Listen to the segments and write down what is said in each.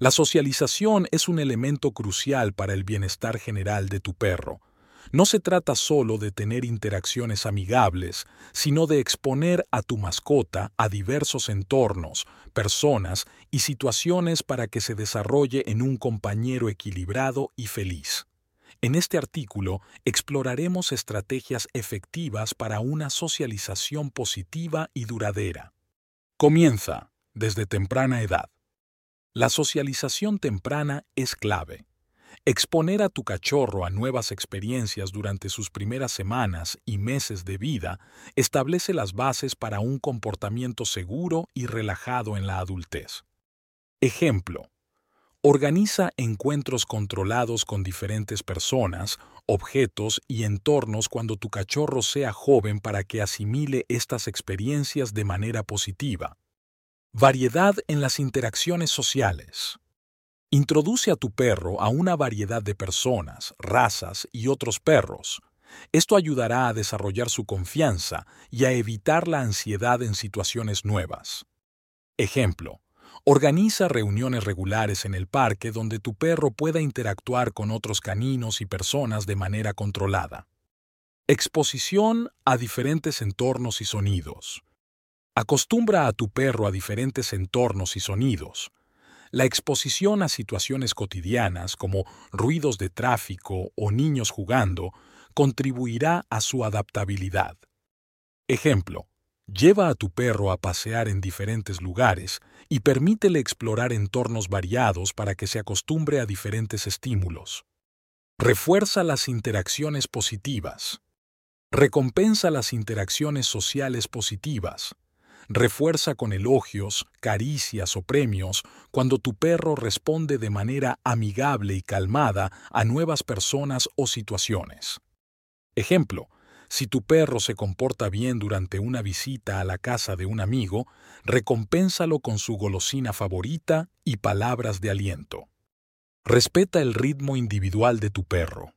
La socialización es un elemento crucial para el bienestar general de tu perro. No se trata solo de tener interacciones amigables, sino de exponer a tu mascota a diversos entornos, personas y situaciones para que se desarrolle en un compañero equilibrado y feliz. En este artículo exploraremos estrategias efectivas para una socialización positiva y duradera. Comienza desde temprana edad. La socialización temprana es clave. Exponer a tu cachorro a nuevas experiencias durante sus primeras semanas y meses de vida establece las bases para un comportamiento seguro y relajado en la adultez. Ejemplo. Organiza encuentros controlados con diferentes personas, objetos y entornos cuando tu cachorro sea joven para que asimile estas experiencias de manera positiva. Variedad en las interacciones sociales. Introduce a tu perro a una variedad de personas, razas y otros perros. Esto ayudará a desarrollar su confianza y a evitar la ansiedad en situaciones nuevas. Ejemplo. Organiza reuniones regulares en el parque donde tu perro pueda interactuar con otros caninos y personas de manera controlada. Exposición a diferentes entornos y sonidos. Acostumbra a tu perro a diferentes entornos y sonidos. La exposición a situaciones cotidianas como ruidos de tráfico o niños jugando contribuirá a su adaptabilidad. Ejemplo, lleva a tu perro a pasear en diferentes lugares y permítele explorar entornos variados para que se acostumbre a diferentes estímulos. Refuerza las interacciones positivas. Recompensa las interacciones sociales positivas refuerza con elogios, caricias o premios cuando tu perro responde de manera amigable y calmada a nuevas personas o situaciones. Ejemplo, si tu perro se comporta bien durante una visita a la casa de un amigo, recompénsalo con su golosina favorita y palabras de aliento. Respeta el ritmo individual de tu perro.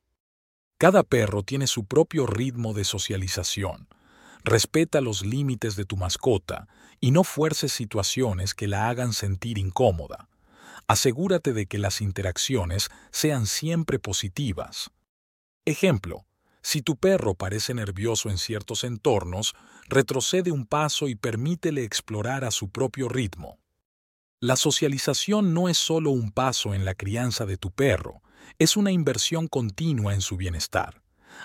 Cada perro tiene su propio ritmo de socialización, Respeta los límites de tu mascota y no fuerces situaciones que la hagan sentir incómoda. Asegúrate de que las interacciones sean siempre positivas. Ejemplo, si tu perro parece nervioso en ciertos entornos, retrocede un paso y permítele explorar a su propio ritmo. La socialización no es solo un paso en la crianza de tu perro, es una inversión continua en su bienestar.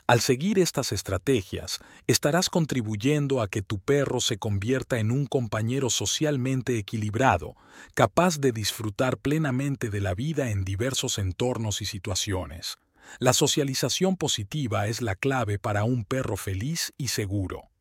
Al seguir estas estrategias, estarás contribuyendo a que tu perro se convierta en un compañero socialmente equilibrado, capaz de disfrutar plenamente de la vida en diversos entornos y situaciones. La socialización positiva es la clave para un perro feliz y seguro.